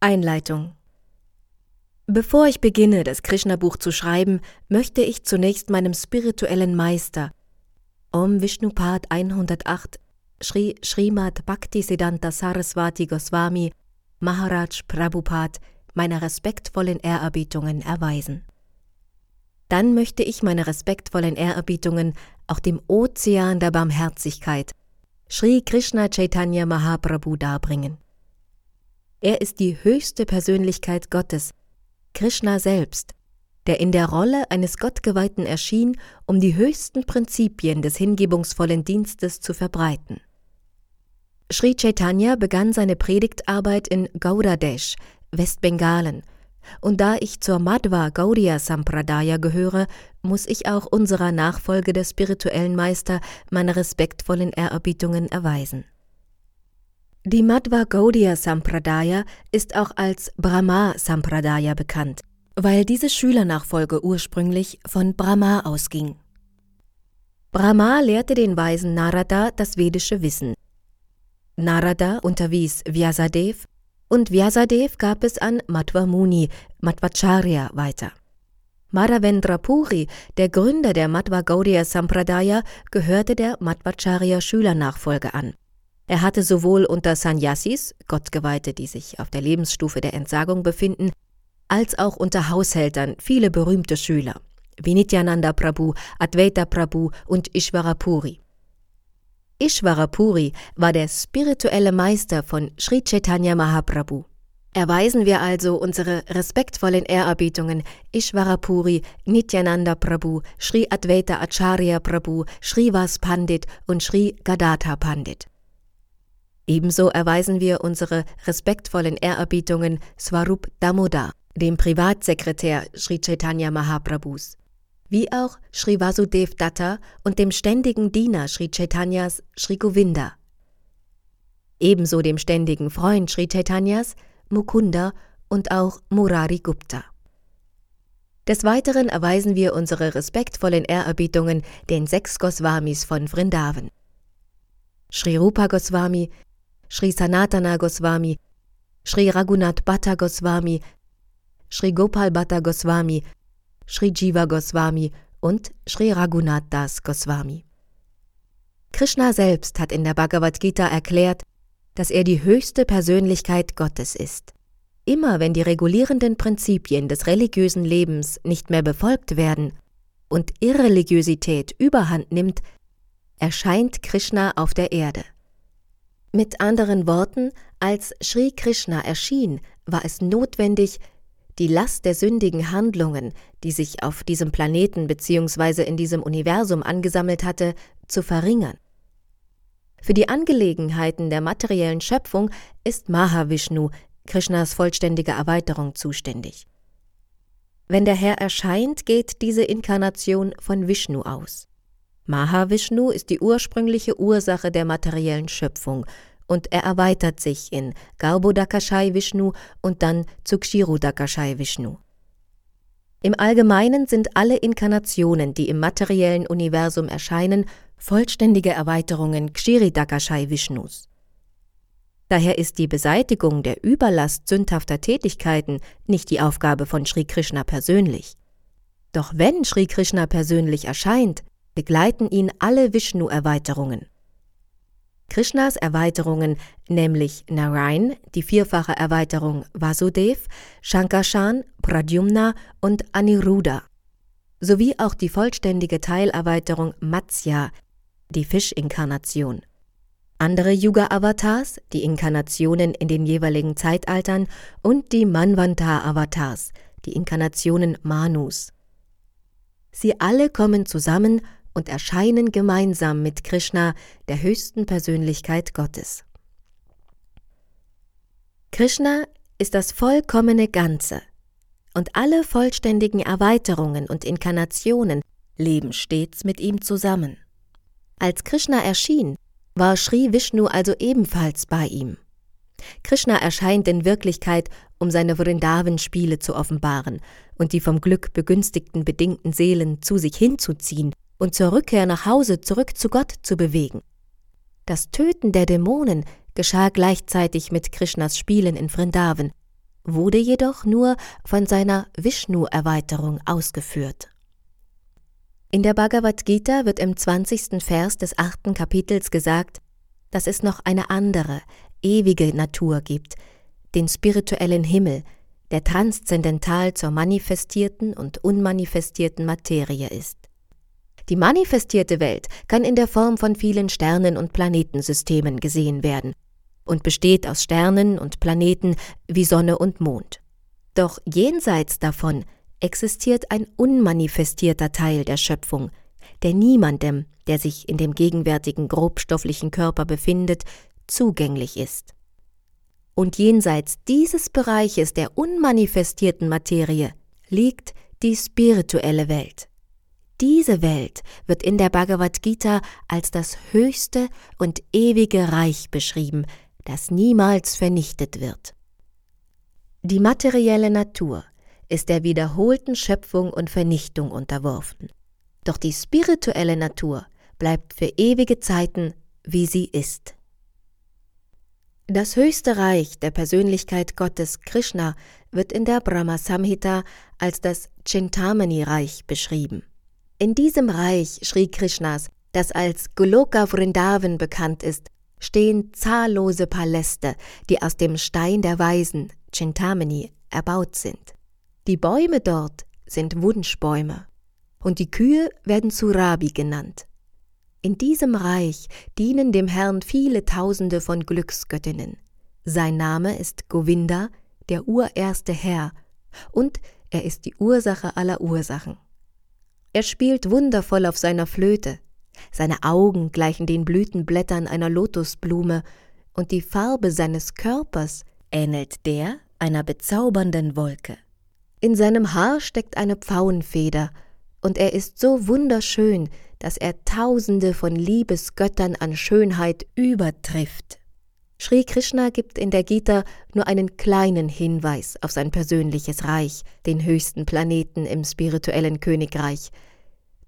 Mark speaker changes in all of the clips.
Speaker 1: Einleitung Bevor ich beginne, das Krishna-Buch zu schreiben, möchte ich zunächst meinem spirituellen Meister, Om Vishnupad 108, Sri Srimad Bhaktisiddhanta Saraswati Goswami, Maharaj Prabhupada, meine respektvollen Ehrerbietungen erweisen. Dann möchte ich meine respektvollen Ehrerbietungen auch dem Ozean der Barmherzigkeit, Sri Krishna Chaitanya Mahaprabhu darbringen. Er ist die höchste Persönlichkeit Gottes, Krishna selbst, der in der Rolle eines Gottgeweihten erschien, um die höchsten Prinzipien des hingebungsvollen Dienstes zu verbreiten. Sri Chaitanya begann seine Predigtarbeit in Gaudadesh, Westbengalen, und da ich zur Madhva Gaudiya Sampradaya gehöre, muss ich auch unserer Nachfolge der spirituellen Meister meine respektvollen Ehrerbietungen erweisen. Die Madhva Gaudiya Sampradaya ist auch als Brahma Sampradaya bekannt, weil diese Schülernachfolge ursprünglich von Brahma ausging. Brahma lehrte den Weisen Narada das vedische Wissen. Narada unterwies Vyasadev und Vyasadev gab es an Madhva Muni, Madhvacharya weiter. Madhavendra Puri, der Gründer der Madhva Gaudiya Sampradaya, gehörte der Madhvacharya Schülernachfolge an. Er hatte sowohl unter Sannyasis, Gottgeweihte, die sich auf der Lebensstufe der Entsagung befinden, als auch unter Haushältern viele berühmte Schüler, wie Nityananda Prabhu, Advaita Prabhu und Ishvara Puri. Ishvara Puri war der spirituelle Meister von Sri Chaitanya Mahaprabhu. Erweisen wir also unsere respektvollen Ehrerbietungen Ishvara Puri, Nityananda Prabhu, Sri Advaita Acharya Prabhu, Sri Vas Pandit und Sri Gadadha Pandit. Ebenso erweisen wir unsere respektvollen Ehrerbietungen Swarup Damodar, dem Privatsekretär Sri Chaitanya Mahaprabhus, wie auch Sri Vasudev Datta und dem ständigen Diener Sri Chaitanyas Sri Govinda. Ebenso dem ständigen Freund Sri Chaitanyas Mukunda und auch Murari Gupta. Des Weiteren erweisen wir unsere respektvollen Ehrerbietungen den sechs Goswamis von Vrindavan. Sri Rupa Goswami, Sri Sanatana Goswami, Sri Raghunath Bhatta Goswami, Sri Gopal Bhatta Goswami, Sri Jiva Goswami und Sri Raghunath Das Goswami. Krishna selbst hat in der Bhagavad Gita erklärt, dass er die höchste Persönlichkeit Gottes ist. Immer wenn die regulierenden Prinzipien des religiösen Lebens nicht mehr befolgt werden und Irreligiosität überhand nimmt, erscheint Krishna auf der Erde. Mit anderen Worten, als Sri Krishna erschien, war es notwendig, die Last der sündigen Handlungen, die sich auf diesem Planeten bzw. in diesem Universum angesammelt hatte, zu verringern. Für die Angelegenheiten der materiellen Schöpfung ist Mahavishnu, Krishnas vollständige Erweiterung, zuständig. Wenn der Herr erscheint, geht diese Inkarnation von Vishnu aus. Mahavishnu ist die ursprüngliche Ursache der materiellen Schöpfung und er erweitert sich in Garbhodakashai Vishnu und dann zu Kshirodakashai Vishnu. Im Allgemeinen sind alle Inkarnationen, die im materiellen Universum erscheinen, vollständige Erweiterungen Kshiridakashai Vishnus. Daher ist die Beseitigung der Überlast sündhafter Tätigkeiten nicht die Aufgabe von Sri Krishna persönlich. Doch wenn Sri Krishna persönlich erscheint, begleiten ihn alle Vishnu-Erweiterungen. Krishnas Erweiterungen, nämlich Narayan, die vierfache Erweiterung Vasudev, Shankarshan, Pradyumna und Aniruddha, sowie auch die vollständige Teilerweiterung Matsya, die Fischinkarnation. Andere Yuga-Avatars, die Inkarnationen in den jeweiligen Zeitaltern und die Manvantar-Avatars, die Inkarnationen Manus. Sie alle kommen zusammen und erscheinen gemeinsam mit Krishna, der höchsten Persönlichkeit Gottes. Krishna ist das vollkommene Ganze, und alle vollständigen Erweiterungen und Inkarnationen leben stets mit ihm zusammen. Als Krishna erschien, war Sri Vishnu also ebenfalls bei ihm. Krishna erscheint in Wirklichkeit, um seine Vrindavan-Spiele zu offenbaren und die vom Glück begünstigten bedingten Seelen zu sich hinzuziehen und zur Rückkehr nach Hause zurück zu Gott zu bewegen. Das Töten der Dämonen geschah gleichzeitig mit Krishnas Spielen in Vrindavan, wurde jedoch nur von seiner Vishnu-Erweiterung ausgeführt. In der Bhagavad Gita wird im 20. Vers des achten Kapitels gesagt, dass es noch eine andere, ewige Natur gibt, den spirituellen Himmel, der transzendental zur manifestierten und unmanifestierten Materie ist. Die manifestierte Welt kann in der Form von vielen Sternen und Planetensystemen gesehen werden und besteht aus Sternen und Planeten wie Sonne und Mond. Doch jenseits davon existiert ein unmanifestierter Teil der Schöpfung, der niemandem, der sich in dem gegenwärtigen grobstofflichen Körper befindet, zugänglich ist. Und jenseits dieses Bereiches der unmanifestierten Materie liegt die spirituelle Welt. Diese Welt wird in der Bhagavad Gita als das höchste und ewige Reich beschrieben, das niemals vernichtet wird. Die materielle Natur ist der wiederholten Schöpfung und Vernichtung unterworfen. Doch die spirituelle Natur bleibt für ewige Zeiten, wie sie ist. Das höchste Reich der Persönlichkeit Gottes Krishna wird in der Brahma Samhita als das Chintamani-Reich beschrieben. In diesem Reich Sri Krishnas, das als Goloka Vrindavan bekannt ist, stehen zahllose Paläste, die aus dem Stein der Weisen, Chintamani, erbaut sind. Die Bäume dort sind Wunschbäume und die Kühe werden Surabi genannt. In diesem Reich dienen dem Herrn viele Tausende von Glücksgöttinnen. Sein Name ist Govinda, der urerste Herr, und er ist die Ursache aller Ursachen. Er spielt wundervoll auf seiner Flöte, seine Augen gleichen den Blütenblättern einer Lotusblume, und die Farbe seines Körpers ähnelt der einer bezaubernden Wolke. In seinem Haar steckt eine Pfauenfeder, und er ist so wunderschön, dass er tausende von Liebesgöttern an Schönheit übertrifft. Sri Krishna gibt in der Gita nur einen kleinen Hinweis auf sein persönliches Reich, den höchsten Planeten im spirituellen Königreich.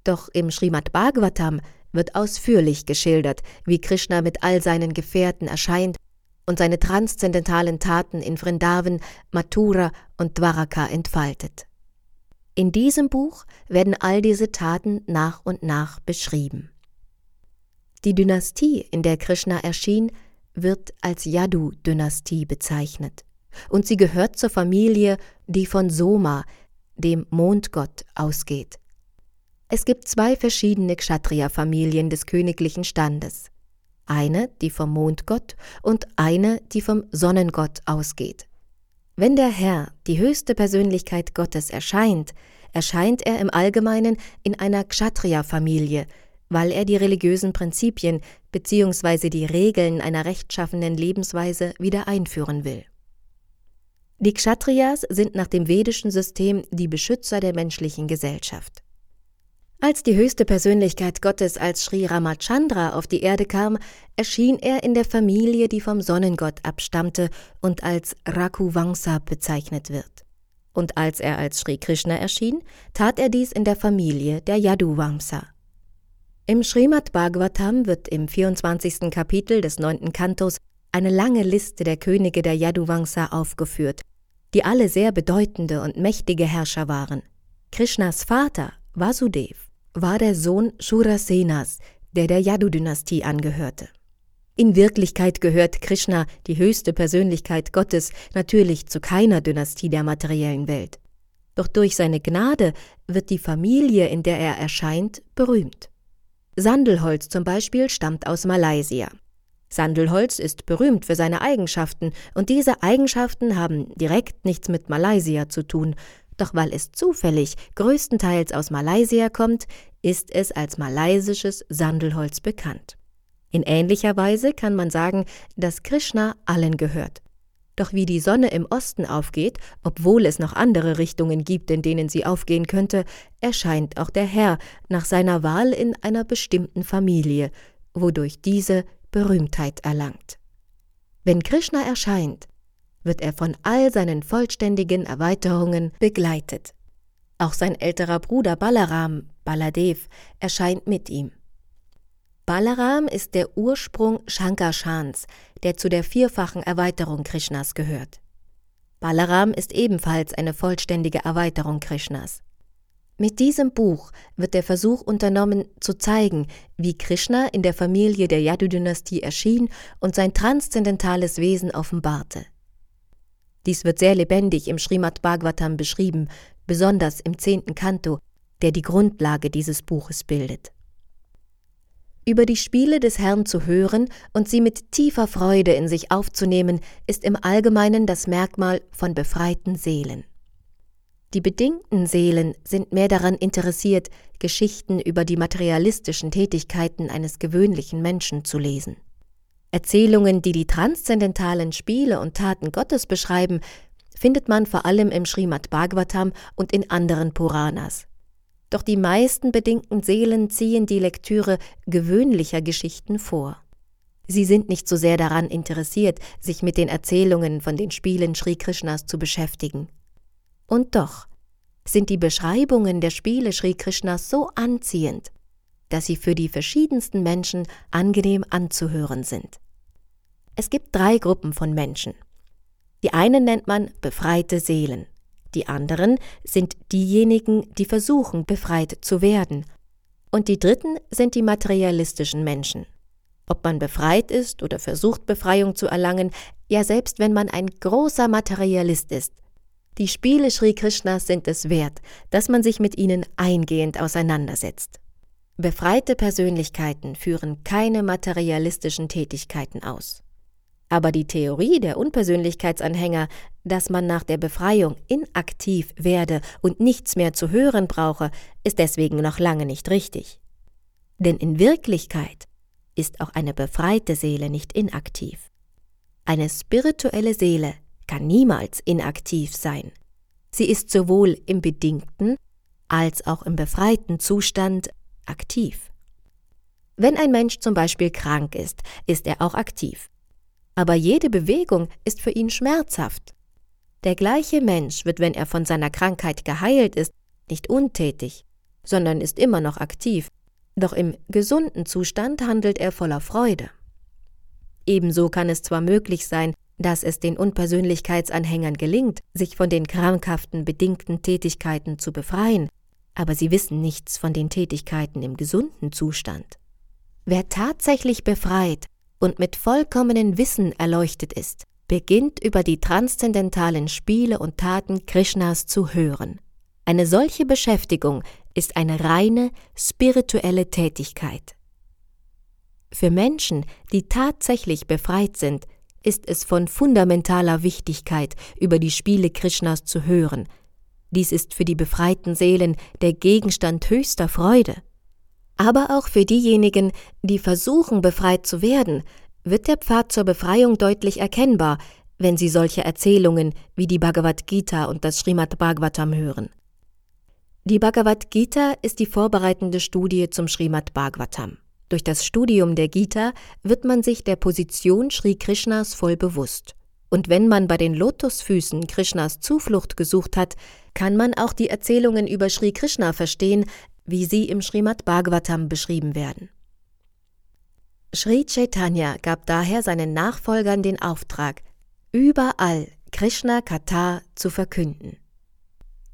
Speaker 1: Doch im Srimad Bhagavatam wird ausführlich geschildert, wie Krishna mit all seinen Gefährten erscheint und seine transzendentalen Taten in Vrindavan, Mathura und Dwaraka entfaltet. In diesem Buch werden all diese Taten nach und nach beschrieben. Die Dynastie, in der Krishna erschien, wird als Yadu-Dynastie bezeichnet, und sie gehört zur Familie, die von Soma, dem Mondgott, ausgeht. Es gibt zwei verschiedene Kshatriya-Familien des königlichen Standes eine, die vom Mondgott und eine, die vom Sonnengott ausgeht. Wenn der Herr, die höchste Persönlichkeit Gottes, erscheint, erscheint er im Allgemeinen in einer Kshatriya-Familie, weil er die religiösen Prinzipien bzw. die Regeln einer rechtschaffenen Lebensweise wieder einführen will. Die Kshatriyas sind nach dem vedischen System die Beschützer der menschlichen Gesellschaft. Als die höchste Persönlichkeit Gottes als Sri Ramachandra auf die Erde kam, erschien er in der Familie, die vom Sonnengott abstammte und als Raghuvangsa bezeichnet wird. Und als er als Sri Krishna erschien, tat er dies in der Familie der Yaduvamsa. Im Srimad Bhagavatam wird im 24. Kapitel des neunten Kantos eine lange Liste der Könige der Yaduvangsa aufgeführt, die alle sehr bedeutende und mächtige Herrscher waren. Krishnas Vater, Vasudev, war der Sohn Shurasenas, der der Yadu-Dynastie angehörte. In Wirklichkeit gehört Krishna, die höchste Persönlichkeit Gottes, natürlich zu keiner Dynastie der materiellen Welt. Doch durch seine Gnade wird die Familie, in der er erscheint, berühmt. Sandelholz zum Beispiel stammt aus Malaysia. Sandelholz ist berühmt für seine Eigenschaften, und diese Eigenschaften haben direkt nichts mit Malaysia zu tun, doch weil es zufällig größtenteils aus Malaysia kommt, ist es als malaysisches Sandelholz bekannt. In ähnlicher Weise kann man sagen, dass Krishna allen gehört. Doch wie die Sonne im Osten aufgeht, obwohl es noch andere Richtungen gibt, in denen sie aufgehen könnte, erscheint auch der Herr nach seiner Wahl in einer bestimmten Familie, wodurch diese Berühmtheit erlangt. Wenn Krishna erscheint, wird er von all seinen vollständigen Erweiterungen begleitet. Auch sein älterer Bruder Balaram, Baladev, erscheint mit ihm. Balaram ist der Ursprung Shankarshans, der zu der vierfachen Erweiterung Krishnas gehört. Balaram ist ebenfalls eine vollständige Erweiterung Krishnas. Mit diesem Buch wird der Versuch unternommen, zu zeigen, wie Krishna in der Familie der Yadu-Dynastie erschien und sein transzendentales Wesen offenbarte. Dies wird sehr lebendig im Srimad Bhagavatam beschrieben, besonders im zehnten Kanto, der die Grundlage dieses Buches bildet. Über die Spiele des Herrn zu hören und sie mit tiefer Freude in sich aufzunehmen, ist im Allgemeinen das Merkmal von befreiten Seelen. Die bedingten Seelen sind mehr daran interessiert, Geschichten über die materialistischen Tätigkeiten eines gewöhnlichen Menschen zu lesen. Erzählungen, die die transzendentalen Spiele und Taten Gottes beschreiben, findet man vor allem im Srimad Bhagavatam und in anderen Puranas. Doch die meisten bedingten Seelen ziehen die Lektüre gewöhnlicher Geschichten vor. Sie sind nicht so sehr daran interessiert, sich mit den Erzählungen von den Spielen Sri Krishnas zu beschäftigen. Und doch sind die Beschreibungen der Spiele Sri Krishnas so anziehend, dass sie für die verschiedensten Menschen angenehm anzuhören sind. Es gibt drei Gruppen von Menschen. Die einen nennt man befreite Seelen, die anderen sind diejenigen, die versuchen, befreit zu werden, und die dritten sind die materialistischen Menschen. Ob man befreit ist oder versucht, Befreiung zu erlangen, ja selbst wenn man ein großer Materialist ist, die Spiele Sri Krishnas sind es wert, dass man sich mit ihnen eingehend auseinandersetzt. Befreite Persönlichkeiten führen keine materialistischen Tätigkeiten aus. Aber die Theorie der Unpersönlichkeitsanhänger, dass man nach der Befreiung inaktiv werde und nichts mehr zu hören brauche, ist deswegen noch lange nicht richtig. Denn in Wirklichkeit ist auch eine befreite Seele nicht inaktiv. Eine spirituelle Seele kann niemals inaktiv sein. Sie ist sowohl im bedingten als auch im befreiten Zustand aktiv. Wenn ein Mensch zum Beispiel krank ist, ist er auch aktiv. Aber jede Bewegung ist für ihn schmerzhaft. Der gleiche Mensch wird, wenn er von seiner Krankheit geheilt ist, nicht untätig, sondern ist immer noch aktiv, doch im gesunden Zustand handelt er voller Freude. Ebenso kann es zwar möglich sein, dass es den Unpersönlichkeitsanhängern gelingt, sich von den krankhaften bedingten Tätigkeiten zu befreien, aber sie wissen nichts von den Tätigkeiten im gesunden Zustand. Wer tatsächlich befreit und mit vollkommenen Wissen erleuchtet ist, beginnt über die transzendentalen Spiele und Taten Krishnas zu hören. Eine solche Beschäftigung ist eine reine spirituelle Tätigkeit. Für Menschen, die tatsächlich befreit sind, ist es von fundamentaler Wichtigkeit, über die Spiele Krishnas zu hören. Dies ist für die befreiten Seelen der Gegenstand höchster Freude. Aber auch für diejenigen, die versuchen, befreit zu werden, wird der Pfad zur Befreiung deutlich erkennbar, wenn sie solche Erzählungen wie die Bhagavad Gita und das Srimad Bhagavatam hören. Die Bhagavad Gita ist die vorbereitende Studie zum Srimad Bhagavatam. Durch das Studium der Gita wird man sich der Position Sri Krishnas voll bewusst. Und wenn man bei den Lotusfüßen Krishnas Zuflucht gesucht hat, kann man auch die Erzählungen über Sri Krishna verstehen, wie sie im Srimad Bhagavatam beschrieben werden. Sri Chaitanya gab daher seinen Nachfolgern den Auftrag, überall Krishna Katha zu verkünden.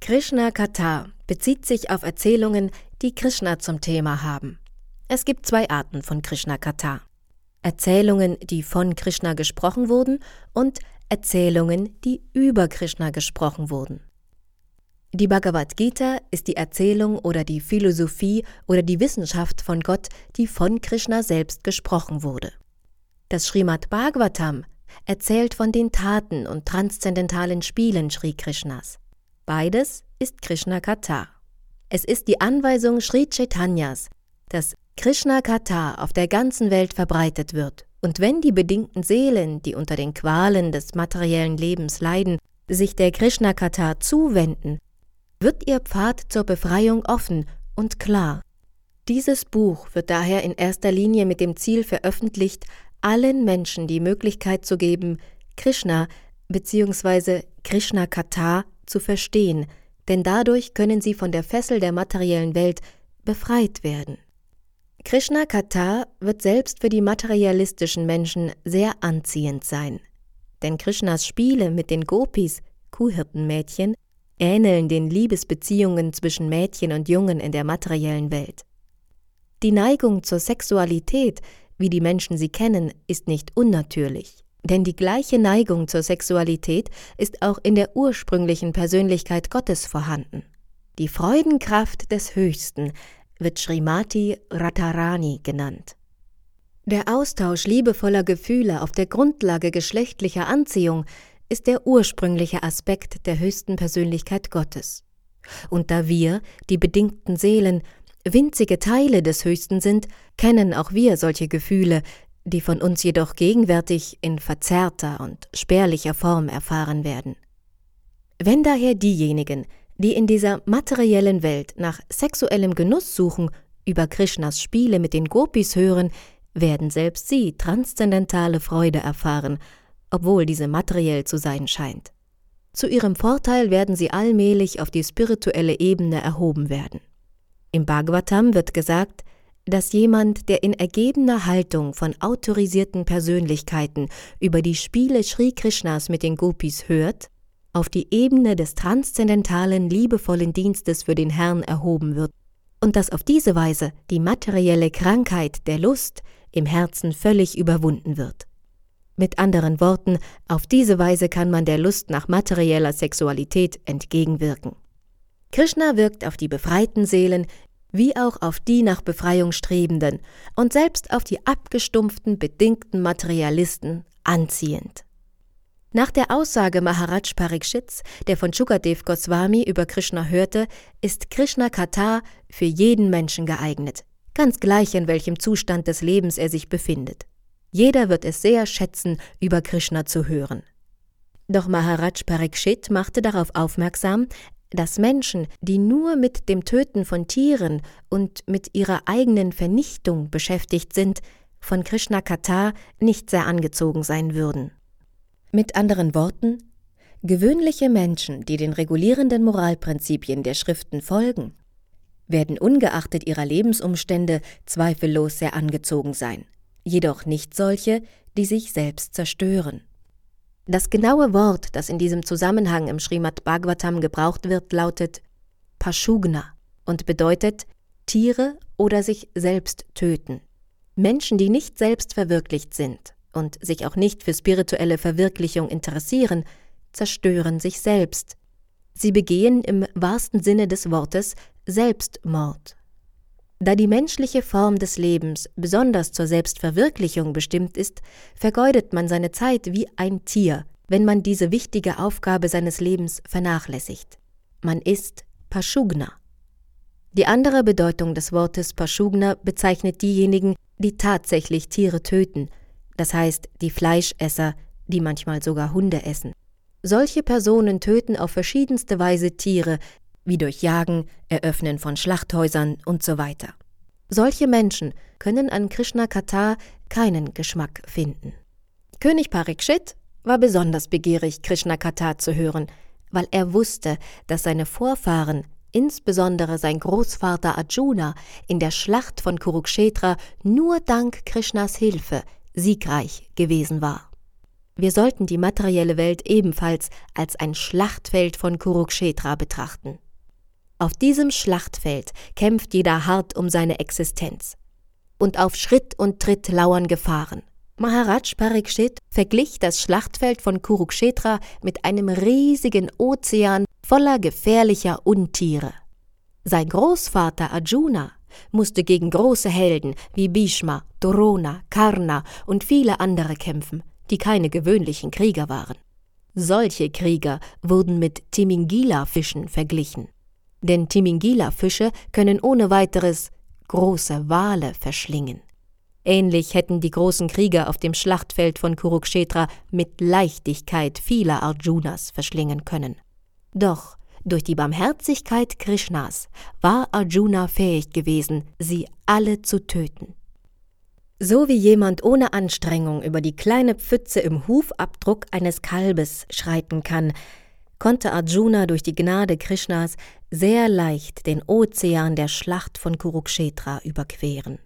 Speaker 1: Krishna Katha bezieht sich auf Erzählungen, die Krishna zum Thema haben. Es gibt zwei Arten von Krishna Katha. Erzählungen, die von Krishna gesprochen wurden und Erzählungen, die über Krishna gesprochen wurden. Die Bhagavad Gita ist die Erzählung oder die Philosophie oder die Wissenschaft von Gott, die von Krishna selbst gesprochen wurde. Das Srimad Bhagavatam erzählt von den Taten und transzendentalen Spielen Sri Krishnas. Beides ist Krishna Katha. Es ist die Anweisung Sri Chaitanyas, dass Krishna Katha auf der ganzen Welt verbreitet wird. Und wenn die bedingten Seelen, die unter den Qualen des materiellen Lebens leiden, sich der Krishna Katha zuwenden, wird ihr Pfad zur Befreiung offen und klar. Dieses Buch wird daher in erster Linie mit dem Ziel veröffentlicht, allen Menschen die Möglichkeit zu geben, Krishna bzw. Krishna Katha zu verstehen, denn dadurch können sie von der Fessel der materiellen Welt befreit werden. Krishna Katha wird selbst für die materialistischen Menschen sehr anziehend sein. Denn Krishnas Spiele mit den Gopis Kuhhirtenmädchen, ähneln den Liebesbeziehungen zwischen Mädchen und Jungen in der materiellen Welt. Die Neigung zur Sexualität, wie die Menschen sie kennen, ist nicht unnatürlich, denn die gleiche Neigung zur Sexualität ist auch in der ursprünglichen Persönlichkeit Gottes vorhanden. Die Freudenkraft des Höchsten wird Srimati Radharani genannt. Der Austausch liebevoller Gefühle auf der Grundlage geschlechtlicher Anziehung ist der ursprüngliche Aspekt der höchsten Persönlichkeit Gottes. Und da wir, die bedingten Seelen, winzige Teile des Höchsten sind, kennen auch wir solche Gefühle, die von uns jedoch gegenwärtig in verzerrter und spärlicher Form erfahren werden. Wenn daher diejenigen, die in dieser materiellen Welt nach sexuellem Genuss suchen, über Krishnas Spiele mit den Gopis hören, werden selbst sie transzendentale Freude erfahren, obwohl diese materiell zu sein scheint. Zu ihrem Vorteil werden sie allmählich auf die spirituelle Ebene erhoben werden. Im Bhagavatam wird gesagt, dass jemand, der in ergebener Haltung von autorisierten Persönlichkeiten über die Spiele Sri Krishnas mit den Gopis hört, auf die Ebene des transzendentalen, liebevollen Dienstes für den Herrn erhoben wird und dass auf diese Weise die materielle Krankheit der Lust im Herzen völlig überwunden wird. Mit anderen Worten, auf diese Weise kann man der Lust nach materieller Sexualität entgegenwirken. Krishna wirkt auf die befreiten Seelen wie auch auf die nach Befreiung strebenden und selbst auf die abgestumpften, bedingten Materialisten anziehend. Nach der Aussage Maharaj Parikshits, der von Shukadev Goswami über Krishna hörte, ist Krishna Kata für jeden Menschen geeignet, ganz gleich in welchem Zustand des Lebens er sich befindet. Jeder wird es sehr schätzen, über Krishna zu hören. Doch Maharaj Parikshit machte darauf aufmerksam, dass Menschen, die nur mit dem Töten von Tieren und mit ihrer eigenen Vernichtung beschäftigt sind, von Krishna Kata nicht sehr angezogen sein würden. Mit anderen Worten, gewöhnliche Menschen, die den regulierenden Moralprinzipien der Schriften folgen, werden ungeachtet ihrer Lebensumstände zweifellos sehr angezogen sein, jedoch nicht solche, die sich selbst zerstören. Das genaue Wort, das in diesem Zusammenhang im Srimad Bhagavatam gebraucht wird, lautet Pashugna und bedeutet Tiere oder sich selbst töten. Menschen, die nicht selbst verwirklicht sind, und sich auch nicht für spirituelle Verwirklichung interessieren, zerstören sich selbst. Sie begehen im wahrsten Sinne des Wortes Selbstmord. Da die menschliche Form des Lebens besonders zur Selbstverwirklichung bestimmt ist, vergeudet man seine Zeit wie ein Tier, wenn man diese wichtige Aufgabe seines Lebens vernachlässigt. Man ist Pashugna. Die andere Bedeutung des Wortes Pashugna bezeichnet diejenigen, die tatsächlich Tiere töten, das heißt die Fleischesser, die manchmal sogar Hunde essen. Solche Personen töten auf verschiedenste Weise Tiere, wie durch Jagen, Eröffnen von Schlachthäusern und so weiter. Solche Menschen können an Krishna Kata keinen Geschmack finden. König Parikshit war besonders begierig, Krishna Kata zu hören, weil er wusste, dass seine Vorfahren, insbesondere sein Großvater Arjuna, in der Schlacht von Kurukshetra nur dank Krishnas Hilfe siegreich gewesen war. Wir sollten die materielle Welt ebenfalls als ein Schlachtfeld von Kurukshetra betrachten. Auf diesem Schlachtfeld kämpft jeder hart um seine Existenz. Und auf Schritt und Tritt lauern Gefahren. Maharaj Parikshit verglich das Schlachtfeld von Kurukshetra mit einem riesigen Ozean voller gefährlicher Untiere. Sein Großvater Arjuna musste gegen große Helden wie Bhishma, Drona, Karna und viele andere kämpfen, die keine gewöhnlichen Krieger waren. Solche Krieger wurden mit Timingila-Fischen verglichen. Denn Timingila-Fische können ohne weiteres große Wale verschlingen. Ähnlich hätten die großen Krieger auf dem Schlachtfeld von Kurukshetra mit Leichtigkeit viele Arjunas verschlingen können. Doch durch die Barmherzigkeit Krishnas war Arjuna fähig gewesen, sie alle zu töten. So wie jemand ohne Anstrengung über die kleine Pfütze im Hufabdruck eines Kalbes schreiten kann, konnte Arjuna durch die Gnade Krishnas sehr leicht den Ozean der Schlacht von Kurukshetra überqueren.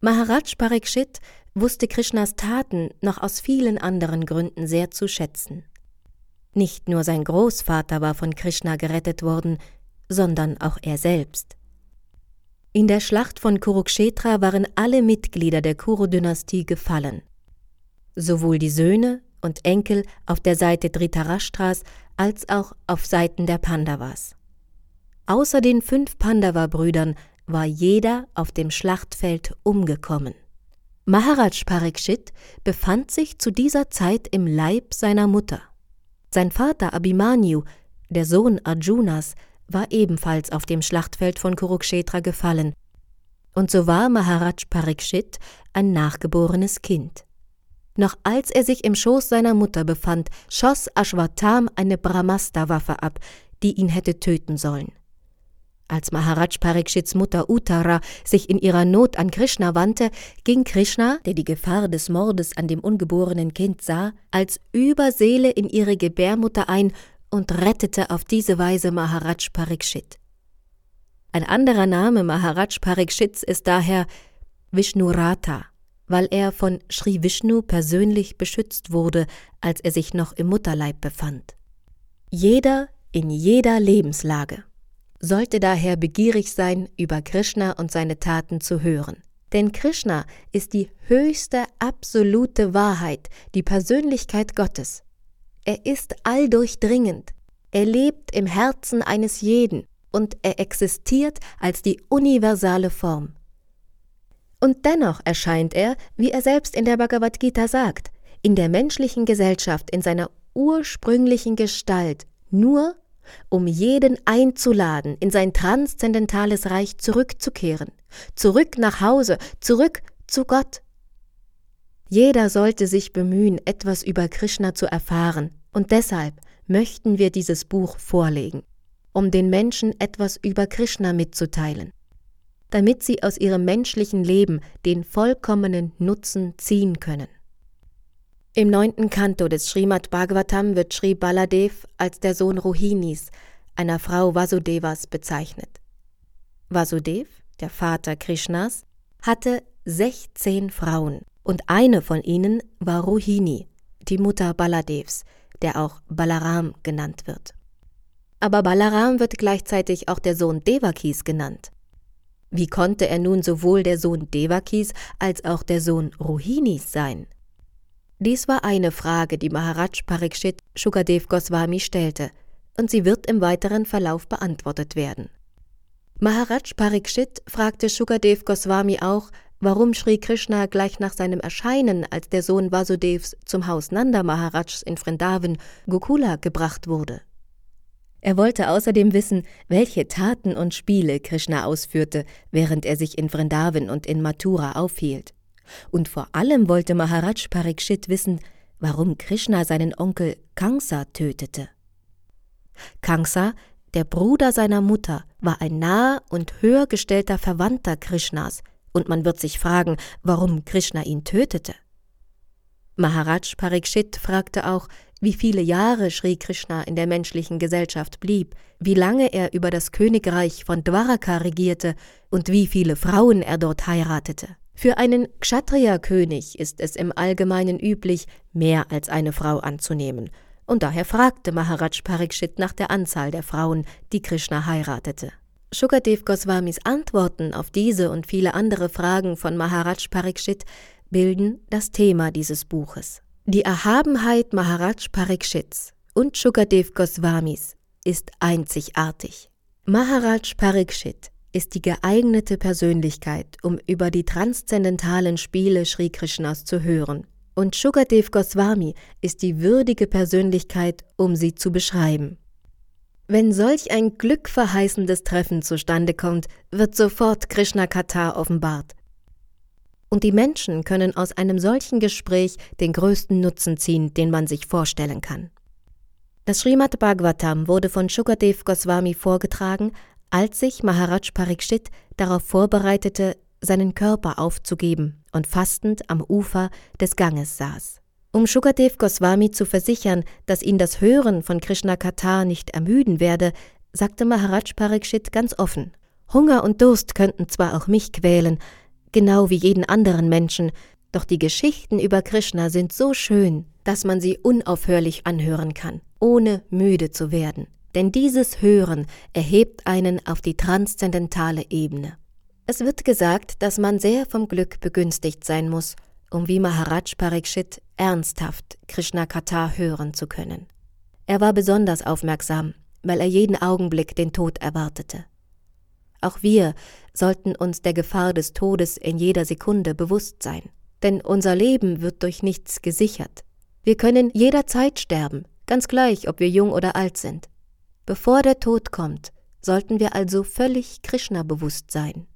Speaker 1: Maharaj Parikshit wusste Krishnas Taten noch aus vielen anderen Gründen sehr zu schätzen. Nicht nur sein Großvater war von Krishna gerettet worden, sondern auch er selbst. In der Schlacht von Kurukshetra waren alle Mitglieder der Kuru-Dynastie gefallen. Sowohl die Söhne und Enkel auf der Seite Dhritarashtras als auch auf Seiten der Pandavas. Außer den fünf Pandava-Brüdern war jeder auf dem Schlachtfeld umgekommen. Maharaj Parikshit befand sich zu dieser Zeit im Leib seiner Mutter. Sein Vater Abhimanyu, der Sohn Arjunas, war ebenfalls auf dem Schlachtfeld von Kurukshetra gefallen. Und so war Maharaj Parikshit ein nachgeborenes Kind. Noch als er sich im Schoß seiner Mutter befand, schoss Ashwatam eine Brahmastra-Waffe ab, die ihn hätte töten sollen. Als Maharaj Parikshits Mutter Uttara sich in ihrer Not an Krishna wandte, ging Krishna, der die Gefahr des Mordes an dem ungeborenen Kind sah, als Überseele in ihre Gebärmutter ein und rettete auf diese Weise Maharaj Parikshit. Ein anderer Name Maharaj Parikshits ist daher Vishnurata, weil er von Sri Vishnu persönlich beschützt wurde, als er sich noch im Mutterleib befand. Jeder in jeder Lebenslage sollte daher begierig sein, über Krishna und seine Taten zu hören. Denn Krishna ist die höchste absolute Wahrheit, die Persönlichkeit Gottes. Er ist alldurchdringend, er lebt im Herzen eines jeden und er existiert als die universale Form. Und dennoch erscheint er, wie er selbst in der Bhagavad Gita sagt, in der menschlichen Gesellschaft in seiner ursprünglichen Gestalt nur um jeden einzuladen, in sein transzendentales Reich zurückzukehren, zurück nach Hause, zurück zu Gott. Jeder sollte sich bemühen, etwas über Krishna zu erfahren, und deshalb möchten wir dieses Buch vorlegen, um den Menschen etwas über Krishna mitzuteilen, damit sie aus ihrem menschlichen Leben den vollkommenen Nutzen ziehen können. Im neunten Kanto des Srimad Bhagavatam wird Sri Baladev als der Sohn Rohinis, einer Frau Vasudevas, bezeichnet. Vasudev, der Vater Krishnas, hatte 16 Frauen und eine von ihnen war Rohini, die Mutter Baladevs, der auch Balaram genannt wird. Aber Balaram wird gleichzeitig auch der Sohn Devakis genannt. Wie konnte er nun sowohl der Sohn Devakis als auch der Sohn Rohinis sein? Dies war eine Frage, die Maharaj Parikshit Shukadev Goswami stellte, und sie wird im weiteren Verlauf beantwortet werden. Maharaj Parikshit fragte Shukadev Goswami auch, warum Sri Krishna gleich nach seinem Erscheinen als der Sohn Vasudevs zum Haus Nanda Maharajs in Vrindavan, Gokula, gebracht wurde. Er wollte außerdem wissen, welche Taten und Spiele Krishna ausführte, während er sich in Vrindavan und in Mathura aufhielt. Und vor allem wollte Maharaj Parikshit wissen, warum Krishna seinen Onkel Kamsa tötete. Kamsa, der Bruder seiner Mutter, war ein naher und höher gestellter Verwandter Krishnas, und man wird sich fragen, warum Krishna ihn tötete. Maharaj Parikshit fragte auch, wie viele Jahre Sri Krishna in der menschlichen Gesellschaft blieb, wie lange er über das Königreich von Dwaraka regierte und wie viele Frauen er dort heiratete. Für einen Kshatriya-König ist es im Allgemeinen üblich, mehr als eine Frau anzunehmen, und daher fragte Maharaj Parikshit nach der Anzahl der Frauen, die Krishna heiratete. Shukadev Goswamis Antworten auf diese und viele andere Fragen von Maharaj Parikshit bilden das Thema dieses Buches. Die Erhabenheit Maharaj Parikshits und Shukadev Goswamis ist einzigartig. Maharaj Parikshit ist die geeignete Persönlichkeit, um über die transzendentalen Spiele Sri Krishnas zu hören. Und Shukadev Goswami ist die würdige Persönlichkeit, um sie zu beschreiben. Wenn solch ein glückverheißendes Treffen zustande kommt, wird sofort Krishna Kata offenbart. Und die Menschen können aus einem solchen Gespräch den größten Nutzen ziehen, den man sich vorstellen kann. Das Srimad Bhagavatam wurde von Shukadev Goswami vorgetragen, als sich Maharaj Parikshit darauf vorbereitete, seinen Körper aufzugeben und fastend am Ufer des Ganges saß. Um Shukadev Goswami zu versichern, dass ihn das Hören von Krishna Katha nicht ermüden werde, sagte Maharaj Parikshit ganz offen: Hunger und Durst könnten zwar auch mich quälen, genau wie jeden anderen Menschen, doch die Geschichten über Krishna sind so schön, dass man sie unaufhörlich anhören kann. ohne müde zu werden. Denn dieses Hören erhebt einen auf die transzendentale Ebene. Es wird gesagt, dass man sehr vom Glück begünstigt sein muss, um wie Maharaj Parikshit ernsthaft Krishna Katha hören zu können. Er war besonders aufmerksam, weil er jeden Augenblick den Tod erwartete. Auch wir sollten uns der Gefahr des Todes in jeder Sekunde bewusst sein, denn unser Leben wird durch nichts gesichert. Wir können jederzeit sterben, ganz gleich, ob wir jung oder alt sind. Bevor der Tod kommt, sollten wir also völlig Krishna bewusst sein.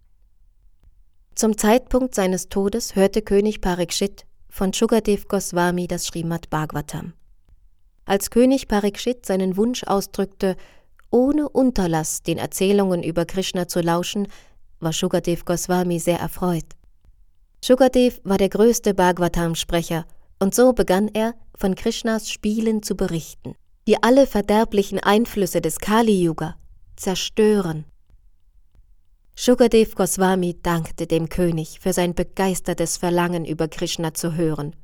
Speaker 1: Zum Zeitpunkt seines Todes hörte König Parikshit von Shukadev Goswami das Srimad Bhagavatam. Als König Parikshit seinen Wunsch ausdrückte, ohne Unterlass den Erzählungen über Krishna zu lauschen, war Shukadev Goswami sehr erfreut. Shukadev war der größte Bhagavatam-Sprecher und so begann er, von Krishnas Spielen zu berichten, die alle verderblichen Einflüsse des Kali-Yuga zerstören. Shukadev Goswami dankte dem König für sein begeistertes Verlangen über Krishna zu hören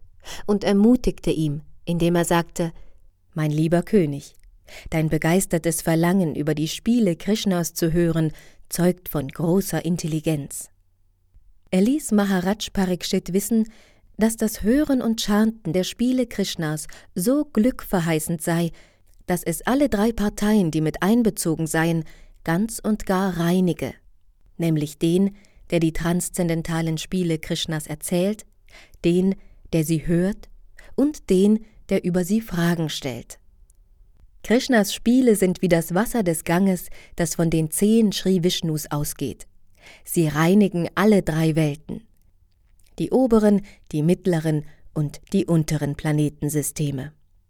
Speaker 1: und ermutigte ihm, indem er sagte, Mein lieber König, dein begeistertes Verlangen über die Spiele Krishnas zu hören, zeugt von großer Intelligenz. Er ließ Maharaj Parikshit wissen, dass das Hören und Chanten der Spiele Krishnas so glückverheißend sei, dass es alle drei Parteien, die mit einbezogen seien, ganz und gar reinige nämlich den, der die transzendentalen Spiele Krishnas erzählt, den, der sie hört und den, der über sie Fragen stellt. Krishnas Spiele sind wie das Wasser des Ganges, das von den Zehen Sri Vishnus ausgeht. Sie reinigen alle drei Welten. Die oberen, die mittleren und die unteren Planetensysteme.